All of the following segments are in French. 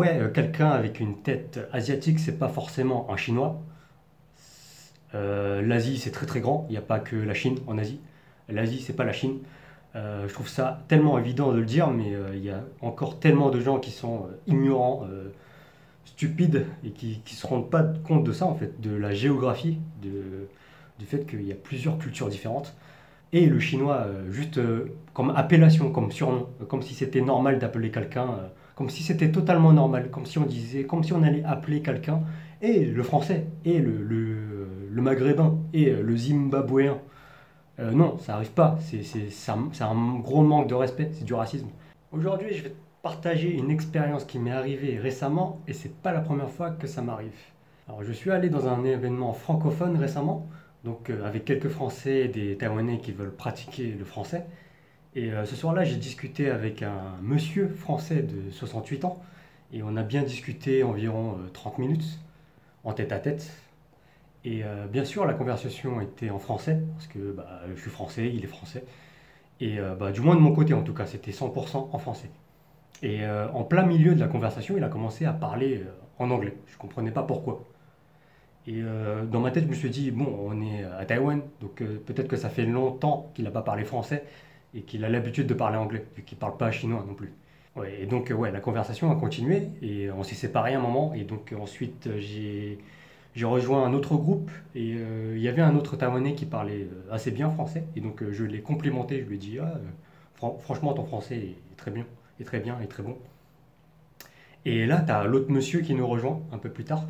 ouais, quelqu'un avec une tête asiatique, c'est pas forcément un chinois. L'Asie, c'est très très grand. Il n'y a pas que la Chine en Asie. L'Asie, c'est pas la Chine. je trouve ça tellement évident de le dire, mais il y a encore tellement de gens qui sont ignorants, stupides et qui ne se rendent pas compte de ça, en fait, de la géographie, de, du fait qu'il y a plusieurs cultures différentes. Et le chinois, euh, juste euh, comme appellation, comme surnom, euh, comme si c'était normal d'appeler quelqu'un, comme si c'était totalement normal, comme si on disait, comme si on allait appeler quelqu'un, et le français, et le, maghrébin, et le zimbabwéen. non, ça n'arrive pas. C'est un, un gros manque de respect, c'est du racisme. Aujourd'hui, je vais partager une expérience qui m'est arrivée récemment, et c'est pas la première fois que ça m'arrive. Alors, je suis allé dans un événement francophone récemment donc euh, avec quelques Français et des Taïwanais qui veulent pratiquer le français. Et euh, ce soir-là, j'ai discuté avec un monsieur français de 68 ans, et on a bien discuté environ 30 euh, minutes, en tête à tête. Et bien sûr, la conversation était en français, parce que bah, je suis français, il est français. Et bah, du moins de mon côté, en tout cas, c'était 100% en français. Et en plein milieu de la conversation, il a commencé à parler en anglais. Je ne comprenais pas pourquoi. Et euh, dans ma tête, je me suis dit, bon, on est à Taïwan, donc euh, peut-être que ça fait longtemps qu'il n'a pas parlé français et qu'il a l'habitude de parler anglais, vu qu'il ne parle pas chinois non plus. Et donc, euh, ouais, la conversation a continué et on s'est séparés un moment. Et donc, ensuite, j'ai, rejoint un autre groupe et il y avait un autre Taïwanais qui parlait assez bien français. Et donc, je l'ai complimenté, je lui ai dit, ah, franchement, ton français est très bien, est très bien, est très bon. Et là, tu as l'autre monsieur qui nous rejoint un peu plus tard.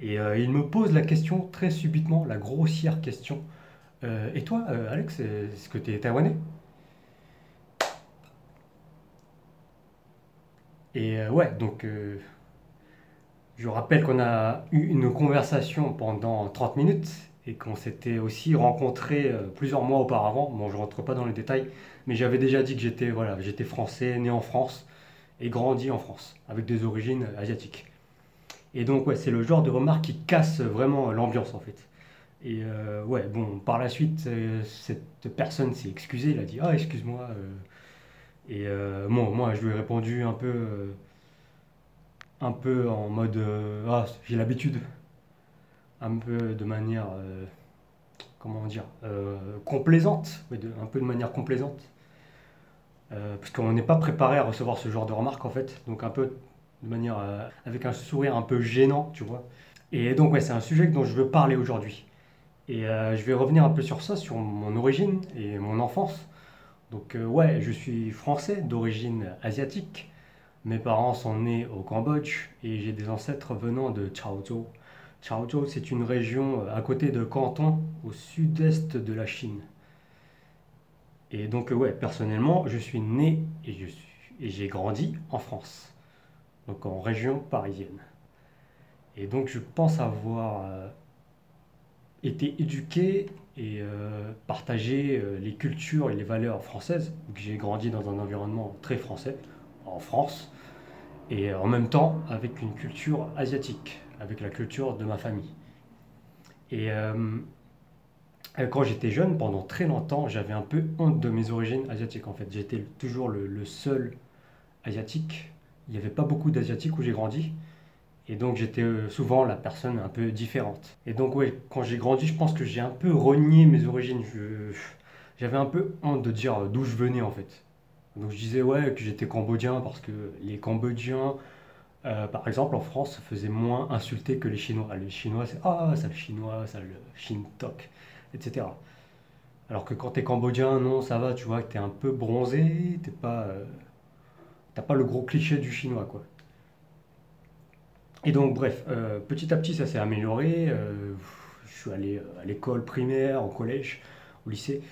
Et euh, il me pose la question très subitement, la grossière question. Euh, et toi, euh, Alex, est-ce que tu es taïwanais? Et ouais, donc je rappelle qu'on a eu une conversation pendant 30 minutes et qu'on s'était aussi rencontrés plusieurs mois auparavant. Bon, je rentre pas dans les détails, mais j'avais déjà dit que j'étais voilà, j'étais français, né en France et grandi en France, avec des origines asiatiques. Et donc, ouais, c'est le genre de remarque qui casse vraiment l'ambiance, en fait. Et euh, ouais, bon, par la suite, euh, cette personne s'est excusée, il a dit Ah, excuse-moi. Euh. et bon, moi, je lui ai répondu un peu, un peu en mode Ah, j'ai l'habitude. Un peu de manière, comment dire, complaisante, un peu de manière complaisante. parce qu'on n'est pas préparé à recevoir ce genre de remarques, en fait. Donc, un peu de manière euh, avec un sourire un peu gênant, tu vois. Et donc ouais, c'est un sujet dont je veux parler aujourd'hui. Et euh, je vais revenir un peu sur ça, sur mon origine et mon enfance. Donc euh, ouais, je suis français d'origine asiatique. Mes parents sont nés au Cambodge et j'ai des ancêtres venant de Chaozhou. Chaozhou, c'est une région à côté de Canton, au sud-est de la Chine. Et donc ouais, personnellement, je suis né et j'ai grandi en France donc en région parisienne. Et donc je pense avoir euh, été éduqué et euh, partagé euh, les cultures et les valeurs françaises. J'ai grandi dans un environnement très français, en France, et en même temps avec une culture asiatique, avec la culture de ma famille. Et quand j'étais jeune, pendant très longtemps, j'avais un peu honte de mes origines asiatiques. En fait, j'étais toujours le seul asiatique il n'y avait pas beaucoup d'Asiatiques où j'ai grandi. Et donc j'étais euh, souvent la personne un peu différente. Et donc ouais, quand j'ai grandi, je pense que j'ai un peu renié mes origines. J'avais un peu honte de dire d'où je venais en fait. Donc je disais ouais que j'étais cambodgien parce que les Cambodgiens, euh, par exemple en France, se faisaient moins insulter que les Chinois. Les Chinois c'est ah ça le Chinois, ça le Shintok, etc. Alors que quand tu es cambodgien, non ça va, tu vois que tu es un peu bronzé, t'es pas... Euh, T'as pas le gros cliché du chinois, quoi. Et donc, bref, euh, petit à petit, ça s'est amélioré. Euh, je suis allé euh, à l'école primaire, au collège, au lycée.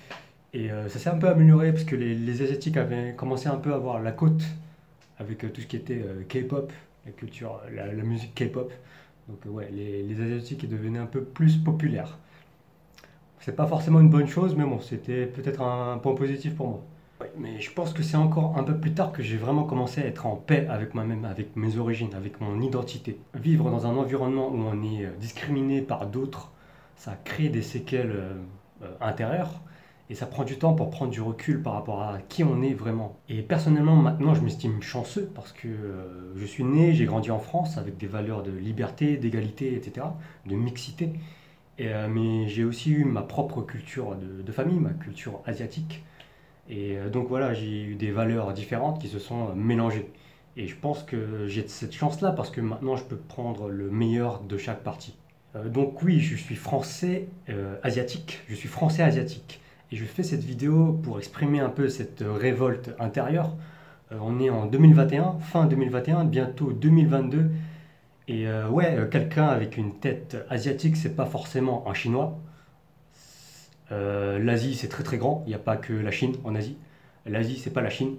Et ça s'est un peu amélioré parce que les, Asiatiques avaient commencé un peu à avoir la côte avec tout ce qui était K-pop, la culture, la, musique K-pop. Donc, ouais, les, les Asiatiques devenaient un peu plus populaires. C'est pas forcément une bonne chose, mais bon, c'était peut-être un point positif pour moi mais je pense que c'est encore un peu plus tard que j'ai vraiment commencé à être en paix avec moi-même, avec mes origines, avec mon identité. Vivre dans un environnement où on est euh, discriminé par d'autres, ça crée des séquelles euh, euh, intérieures. Et ça prend du temps pour prendre du recul par rapport à qui on est vraiment. Et personnellement, maintenant, je m'estime chanceux parce que je suis né, j'ai grandi en France avec des valeurs de liberté, d'égalité, etc., de mixité. Mais j'ai aussi eu ma propre culture de famille, ma culture asiatique. Et euh, donc voilà, j'ai eu des valeurs différentes qui se sont mélangées. Et je pense que j'ai cette chance-là parce que maintenant je peux prendre le meilleur de chaque partie. donc oui, je suis français asiatique. Je suis français asiatique. Et je fais cette vidéo pour exprimer un peu cette révolte intérieure. Euh, on est en 2021, fin 2021, bientôt 2022. Et euh, ouais, euh, quelqu'un avec une tête asiatique, c'est pas forcément un chinois. L'Asie, c'est très très grand. Il n'y a pas que la Chine en Asie. L'Asie, c'est pas la Chine.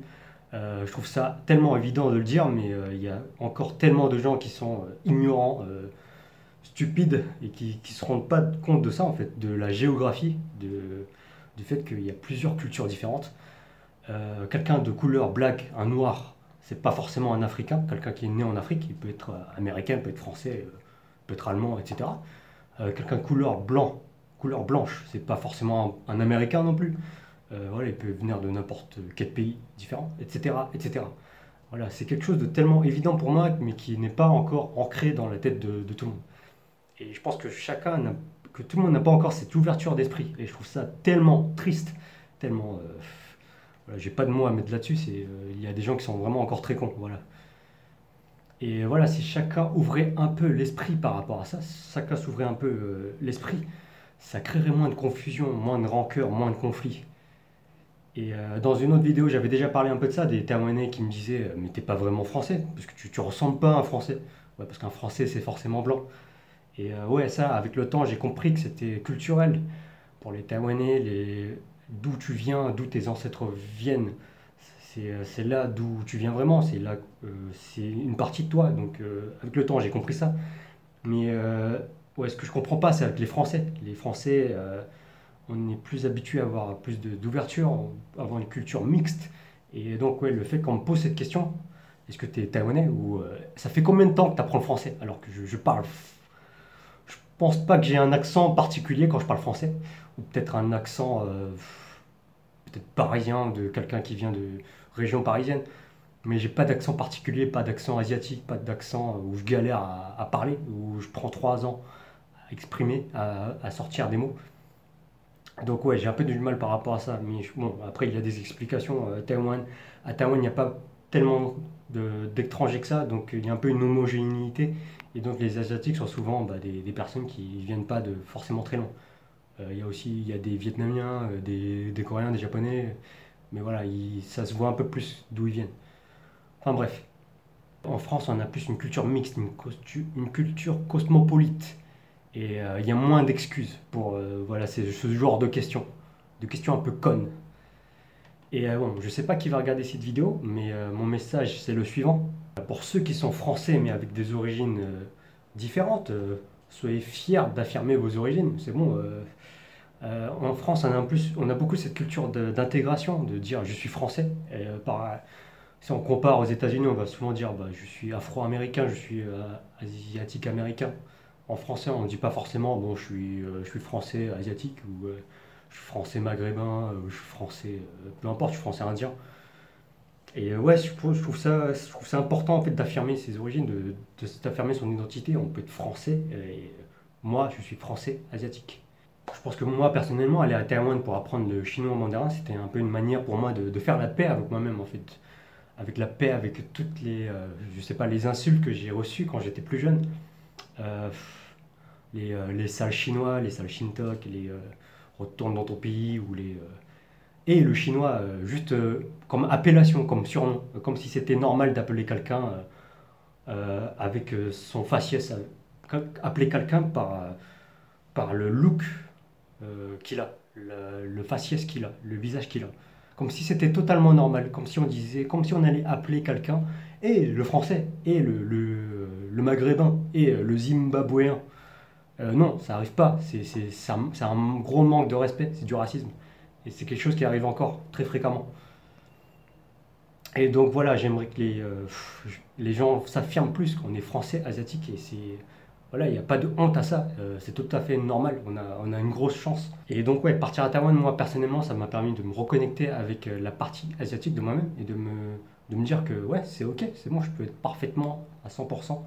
je trouve ça tellement évident de le dire, mais il y a encore tellement de gens qui sont ignorants, stupides, et qui ne se rendent pas compte de ça, en fait, de la géographie, du fait qu'il y a plusieurs cultures différentes. Euh, quelqu'un de couleur black, un noir, c'est pas forcément un Africain. Quelqu'un qui est né en Afrique, il peut être euh, américain, peut être français, euh, peut être allemand, etc. quelqu'un de couleur blanc, couleur blanche, c'est pas forcément un, Américain non plus. voilà, il peut venir de n'importe quel pays différent, etc., etc. Voilà, c'est quelque chose de tellement évident pour moi, mais qui n'est pas encore ancré dans la tête de, tout le monde. Et je pense que chacun que tout le monde n'a pas encore cette ouverture d'esprit. Et je trouve ça tellement triste, tellement. Euh, voilà, j'ai pas de mots à mettre là-dessus. Euh, il y a des gens qui sont vraiment encore très cons. Voilà. Et voilà, si chacun ouvrait un peu l'esprit par rapport à ça, chacun s'ouvrait un peu euh, l'esprit, ça créerait moins de confusion, moins de rancœur, moins de conflits. Et dans une autre vidéo, j'avais déjà parlé un peu de ça, des Taïwanais qui me disaient Mais t'es pas vraiment français, parce que tu, tu ressembles pas à un français. Ouais, parce qu'un français, c'est forcément blanc. Et euh, ouais, ça, avec le temps, j'ai compris que c'était culturel pour les Taïwanais, les... d'où tu viens, d'où tes ancêtres viennent. C'est euh, là d'où tu viens vraiment, c'est là, euh, c'est une partie de toi. Donc avec le temps, j'ai compris ça. Mais ouais, ce que je comprends pas, c'est avec les Français. Les Français, on est plus habitué à avoir plus d'ouverture, à avoir une culture mixte. Et donc, le fait qu'on me pose cette question, est-ce que tu es taïwanais ou ça fait combien de temps que tu apprends le français alors que je, je parle pense pas que j'ai un accent particulier quand je parle français, ou peut-être un accent euh, peut-être parisien de quelqu'un qui vient de région parisienne, mais j'ai pas d'accent particulier, pas d'accent asiatique, pas d'accent où je galère à, parler, où je prends trois ans exprimer, à, sortir des mots. Donc ouais, j'ai un peu du mal par rapport à ça, mais bon, après il y a des explications. Euh, à Taïwan, il n'y a pas tellement d'étrangers que ça, donc il y a un peu une homogénéité. Et donc les Asiatiques sont souvent bah, des, personnes qui ne viennent pas de forcément très loin. Euh, il y a aussi il y a des Vietnamiens, euh, des, Coréens, des Japonais, mais voilà, ça se voit un peu plus d'où ils viennent. Enfin bref. En France, on a plus une culture mixte, une culture cosmopolite. Et euh, il y a moins d'excuses pour voilà, ce genre de questions. De questions un peu connes. Et bon, je ne sais pas qui va regarder cette vidéo, mais mon message c'est le suivant. Pour ceux qui sont français mais avec des origines euh, différentes, euh, soyez fiers d'affirmer vos origines. C'est bon. Euh, en France, on a, beaucoup cette culture d'intégration, de, dire je suis français. Si on compare aux États-Unis, on va souvent dire bah, je suis afro-américain, je suis asiatique-américain. En français, on ne dit pas forcément bon, je suis, je suis français asiatique ou je suis français maghrébin, je suis français, peu importe, je suis français indien. Et euh, ouais, je trouve, ça, je trouve important en fait d'affirmer ses origines, de, d'affirmer son identité. On peut être français. Et moi, je suis français asiatique. Je pense que moi, personnellement, aller à Taïwan pour apprendre le chinois mandarin, c'était un peu une manière pour moi de, faire la paix avec moi-même, en fait. Avec la paix, avec toutes les, euh, je sais pas, les insultes que j'ai reçues quand j'étais plus jeune. Euh, les, les salles chinois, les salles shintok, les retourne dans ton pays, ou les et le chinois euh, juste euh, comme appellation, comme surnom, comme si c'était normal d'appeler quelqu'un euh, avec son faciès, appeler quelqu'un par, par le look qu'il a, le, faciès qu'il a, le visage qu'il a. Comme si c'était totalement normal, comme si on disait, comme si on allait appeler quelqu'un, et le français, et le, maghrébin, et le zimbabwéen. non, ça n'arrive pas. C'est un gros manque de respect, c'est du racisme. Et c'est quelque chose qui arrive encore très fréquemment. Et donc voilà, j'aimerais que les, euh, les gens s'affirment plus qu'on est français, asiatique, et c'est voilà, il n'y a pas de honte à ça, euh, c'est tout à fait normal, on a, on a une grosse chance. Et donc ouais, partir à Taïwan, moi personnellement, ça m'a permis de me reconnecter avec euh, la partie asiatique de moi-même et de me, de me dire que ouais, c'est ok, c'est bon, je peux être parfaitement à 100%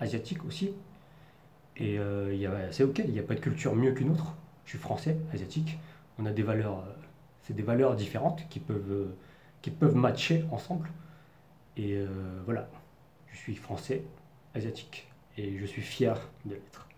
asiatique aussi. Et euh, c'est ok, il n'y a pas de culture mieux qu'une autre. Je suis français, asiatique, on a des valeurs, euh, c'est des valeurs différentes qui peuvent, euh, qui peuvent matcher ensemble. Et voilà, je suis français, asiatique, et je suis fier de l'être.